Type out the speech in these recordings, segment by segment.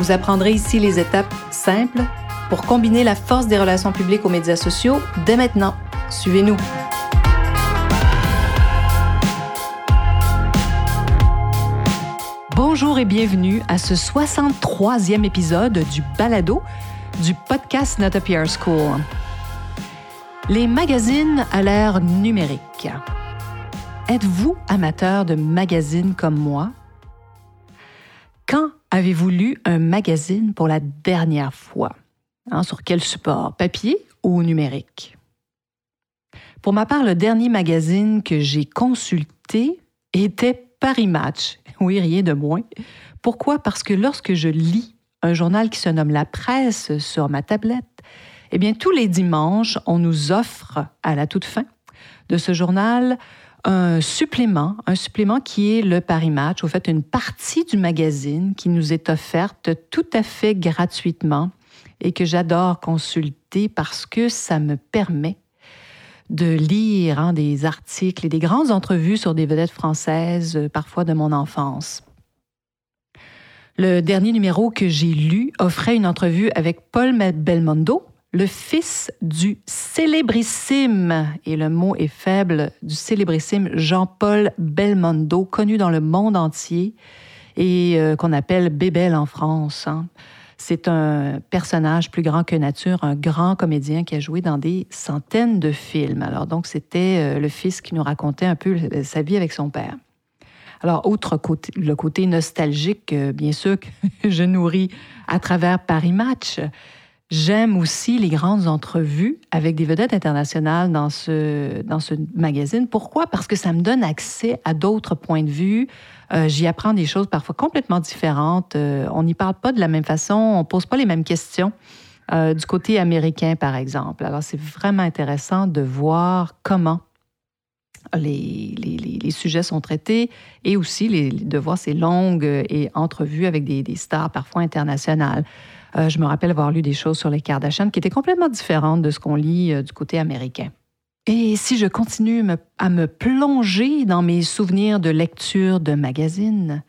Vous apprendrez ici les étapes simples pour combiner la force des relations publiques aux médias sociaux dès maintenant. Suivez-nous. Bonjour et bienvenue à ce 63e épisode du Balado du podcast Not a PR School. Les magazines à l'ère numérique. Êtes-vous amateur de magazines comme moi? Avez-vous lu un magazine pour la dernière fois? Hein, sur quel support? Papier ou numérique? Pour ma part, le dernier magazine que j'ai consulté était Paris Match. Oui, rien de moins. Pourquoi? Parce que lorsque je lis un journal qui se nomme La Presse sur ma tablette, eh bien, tous les dimanches, on nous offre à la toute fin de ce journal un supplément, un supplément qui est le Paris Match, au fait, une partie du magazine qui nous est offerte tout à fait gratuitement et que j'adore consulter parce que ça me permet de lire hein, des articles et des grandes entrevues sur des vedettes françaises, euh, parfois de mon enfance. Le dernier numéro que j'ai lu offrait une entrevue avec Paul Belmondo, le fils du célébrissime, et le mot est faible, du célébrissime Jean-Paul Belmondo, connu dans le monde entier et euh, qu'on appelle Bébel en France. Hein. C'est un personnage plus grand que nature, un grand comédien qui a joué dans des centaines de films. Alors donc c'était euh, le fils qui nous racontait un peu sa vie avec son père. Alors, outre côté, le côté nostalgique, euh, bien sûr, que je nourris à travers Paris Match, j'aime aussi les grandes entrevues avec des vedettes internationales dans ce, dans ce magazine. Pourquoi? Parce que ça me donne accès à d'autres points de vue, euh, j'y apprends des choses parfois complètement différentes. Euh, on n'y parle pas de la même façon, on pose pas les mêmes questions. Euh, du côté américain, par exemple. Alors, c'est vraiment intéressant de voir comment les, les, les, sujets sont traités et aussi les, de voir ces longues et entrevues avec des, des stars parfois internationales. Je me rappelle avoir lu des choses sur les Kardashians qui étaient complètement différentes de ce qu'on lit du côté américain. Et si je continue à me plonger dans mes souvenirs de lecture de magazines,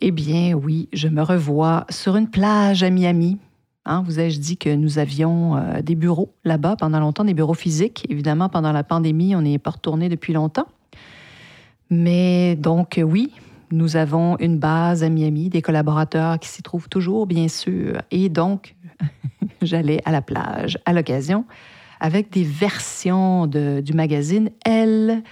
eh bien oui, je me revois sur une plage à Miami. Hein, vous ai-je dit que nous avions euh, des bureaux là-bas pendant longtemps, des bureaux physiques. Évidemment, pendant la pandémie, on n'est pas retourné depuis longtemps. Mais donc oui, nous avons une base à Miami, des collaborateurs qui s'y trouvent toujours, bien sûr. Et donc, j'allais à la plage à l'occasion avec des versions du magazine Elle,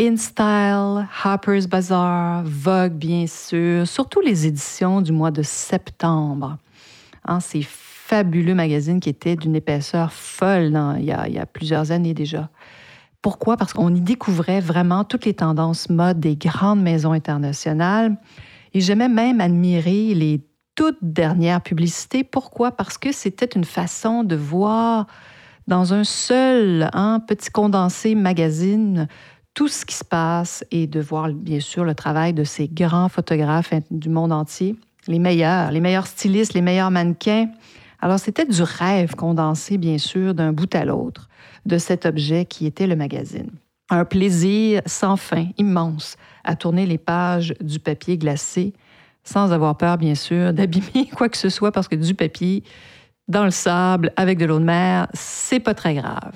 InStyle, Harper's Bazaar, Vogue, bien sûr, surtout les éditions du mois de septembre. Hein, ces fabuleux magazines qui étaient d'une épaisseur folle il, y a, plusieurs années déjà. Pourquoi? Parce qu'on y découvrait vraiment toutes les tendances mode des grandes maisons internationales. Et j'aimais même admirer les toutes dernières publicités. Pourquoi? Parce que c'était une façon de voir dans un seul hein, petit condensé magazine tout ce qui se passe et de voir bien sûr le travail de ces grands photographes du monde entier, les meilleurs, les meilleurs stylistes, les meilleurs mannequins. Alors c'était du rêve condensé bien sûr d'un bout à l'autre de cet objet qui était le magazine. Un plaisir sans fin, immense, à tourner les pages du papier glacé sans avoir peur bien sûr d'abîmer quoi que ce soit parce que du papier, dans le sable avec de l'eau de mer, c'est pas très grave.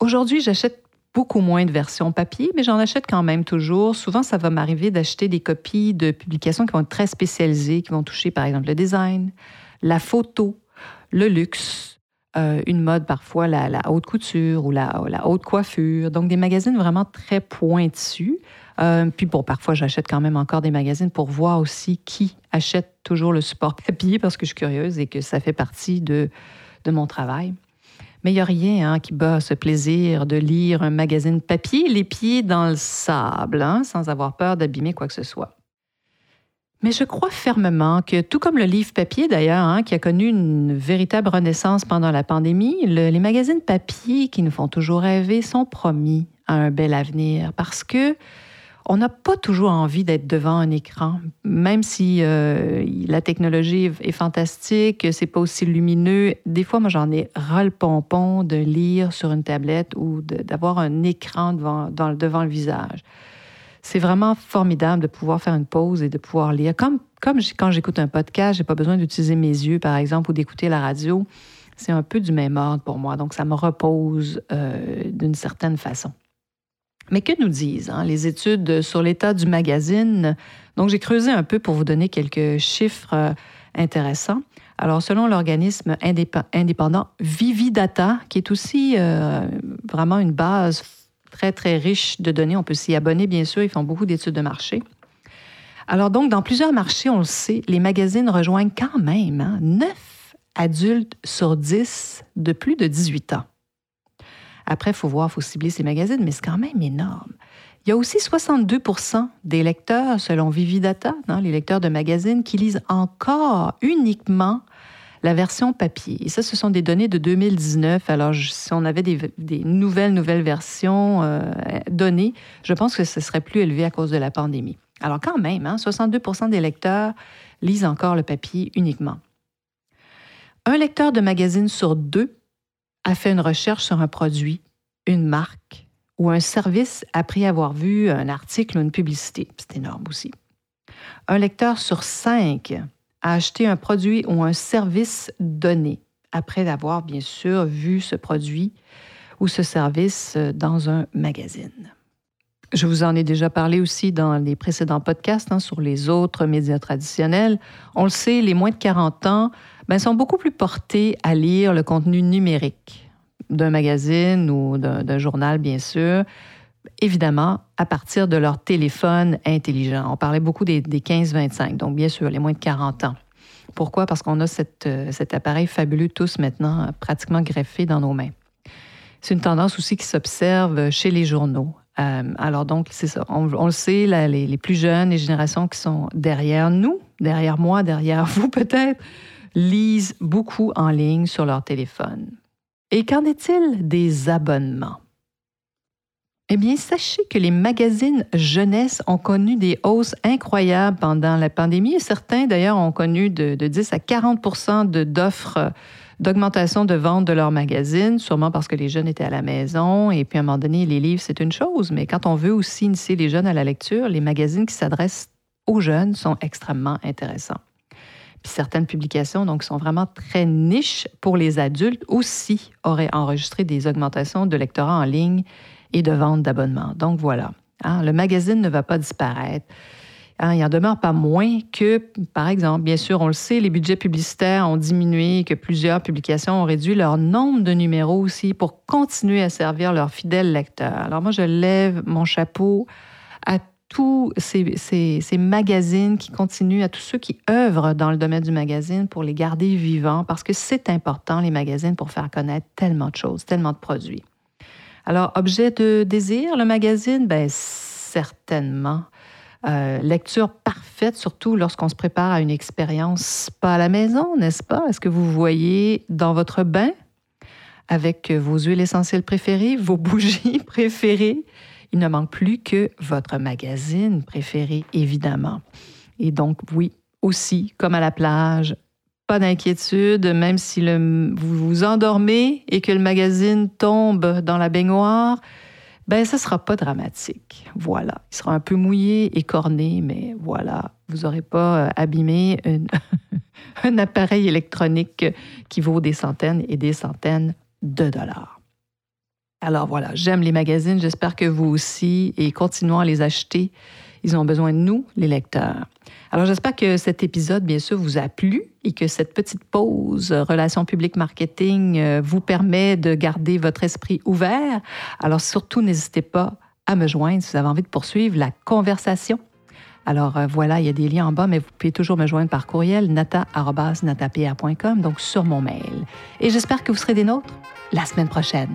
Aujourd'hui, j'achète beaucoup moins de versions papier, mais j'en achète quand même toujours. Souvent, ça va m'arriver d'acheter des copies de publications qui vont être très spécialisées, qui vont toucher par exemple le design, la photo, le luxe, euh, une mode parfois, la, haute couture ou la, haute coiffure. Donc des magazines vraiment très pointus. Euh, puis bon, parfois, j'achète quand même encore des magazines pour voir aussi qui achète toujours le support papier parce que je suis curieuse et que ça fait partie de, de mon travail. Mais il n'y a rien hein, qui bat ce plaisir de lire un magazine papier, les pieds dans le sable, hein, sans avoir peur d'abîmer quoi que ce soit. Mais je crois fermement que, tout comme le livre papier d'ailleurs, hein, qui a connu une véritable renaissance pendant la pandémie, les magazines papier qui nous font toujours rêver sont promis à un bel avenir parce que on n'a pas toujours envie d'être devant un écran, même si euh, la technologie est fantastique, c'est pas aussi lumineux. Des fois, moi, j'en ai ras le pompon de lire sur une tablette ou d'avoir un écran devant, devant le visage. C'est vraiment formidable de pouvoir faire une pause et de pouvoir lire. Comme, quand j'écoute un podcast, j'ai pas besoin d'utiliser mes yeux, par exemple, ou d'écouter la radio. C'est un peu du même ordre pour moi, donc ça me repose euh, d'une certaine façon. Mais que nous disent hein, les études sur l'état du magazine? Donc, j'ai creusé un peu pour vous donner quelques chiffres euh, intéressants. Alors, selon l'organisme indépendant Vividata, qui est aussi euh, vraiment une base très, très riche de données, on peut s'y abonner, bien sûr, ils font beaucoup d'études de marché. Alors, donc, dans plusieurs marchés, on le sait, les magazines rejoignent quand même hein, 9 adultes sur 10 de plus de 18 ans. Après, il faut voir, il faut cibler ces magazines, mais c'est quand même énorme. Il y a aussi 62% des lecteurs, selon Vividata, hein, les lecteurs de magazines, qui lisent encore uniquement la version papier. Et ça, ce sont des données de 2019. Alors, si on avait des, nouvelles, nouvelles versions euh, données, je pense que ce serait plus élevé à cause de la pandémie. Alors, quand même, hein, 62% des lecteurs lisent encore le papier uniquement. Un lecteur de magazine sur deux a fait une recherche sur un produit, une marque ou un service après avoir vu un article ou une publicité. C'est énorme aussi. Un lecteur sur cinq a acheté un produit ou un service donné après avoir bien sûr vu ce produit ou ce service dans un magazine. Je vous en ai déjà parlé aussi dans les précédents podcasts hein, sur les autres médias traditionnels. On le sait, les moins de 40 ans ben, sont beaucoup plus portés à lire le contenu numérique d'un magazine ou d'un journal, bien sûr, évidemment, à partir de leur téléphone intelligent. On parlait beaucoup des, 15-25, donc bien sûr, les moins de 40 ans. Pourquoi? Parce qu'on a euh, cet appareil fabuleux tous maintenant pratiquement greffé dans nos mains. C'est une tendance aussi qui s'observe chez les journaux. Euh, alors donc, c'est ça. On, le sait, les, les, plus jeunes, les générations qui sont derrière nous, derrière moi, derrière vous peut-être, lisent beaucoup en ligne sur leur téléphone. Et qu'en est-il des abonnements? Eh bien, sachez que les magazines jeunesse ont connu des hausses incroyables pendant la pandémie. Certains, d'ailleurs, ont connu de, 10 à 40% d'offres d'augmentation de vente de leurs magazines, sûrement parce que les jeunes étaient à la maison. Et puis, à un moment donné, les livres, c'est une chose. Mais quand on veut aussi initier les jeunes à la lecture, les magazines qui s'adressent aux jeunes sont extrêmement intéressants. Puis certaines publications, donc, sont vraiment très niches pour les adultes, aussi auraient enregistré des augmentations de lectorat en ligne et de vente d'abonnements. Donc voilà, hein, le magazine ne va pas disparaître. Hein, il en demeure pas moins que, par exemple, bien sûr, on le sait, les budgets publicitaires ont diminué, que plusieurs publications ont réduit leur nombre de numéros aussi pour continuer à servir leurs fidèles lecteurs. Alors moi, je lève mon chapeau à tous ces, magazines qui continuent, à tous ceux qui œuvrent dans le domaine du magazine pour les garder vivants, parce que c'est important, les magazines, pour faire connaître tellement de choses, tellement de produits. Alors, objet de désir, le magazine, ben certainement. Euh, lecture parfaite, surtout lorsqu'on se prépare à une expérience pas à la maison, n'est-ce pas? Est-ce que vous voyez dans votre bain avec vos huiles essentielles préférées, vos bougies préférées, il ne manque plus que votre magazine préféré, évidemment. Et donc, oui, aussi, comme à la plage, pas d'inquiétude, même si vous vous endormez et que le magazine tombe dans la baignoire, ben ce sera pas dramatique. Voilà, il sera un peu mouillé, écorné, mais voilà, vous n'aurez pas euh, abîmé un appareil électronique qui vaut des centaines et des centaines de dollars. Alors voilà, j'aime les magazines, j'espère que vous aussi, et continuons à les acheter. Ils ont besoin de nous, les lecteurs. Alors j'espère que cet épisode, bien sûr, vous a plu et que cette petite pause relations publiques marketing euh, vous permet de garder votre esprit ouvert. Alors surtout, n'hésitez pas à me joindre si vous avez envie de poursuivre la conversation. Alors euh, voilà, il y a des liens en bas, mais vous pouvez toujours me joindre par courriel nata.natapr.com, donc sur mon mail. Et j'espère que vous serez des nôtres la semaine prochaine.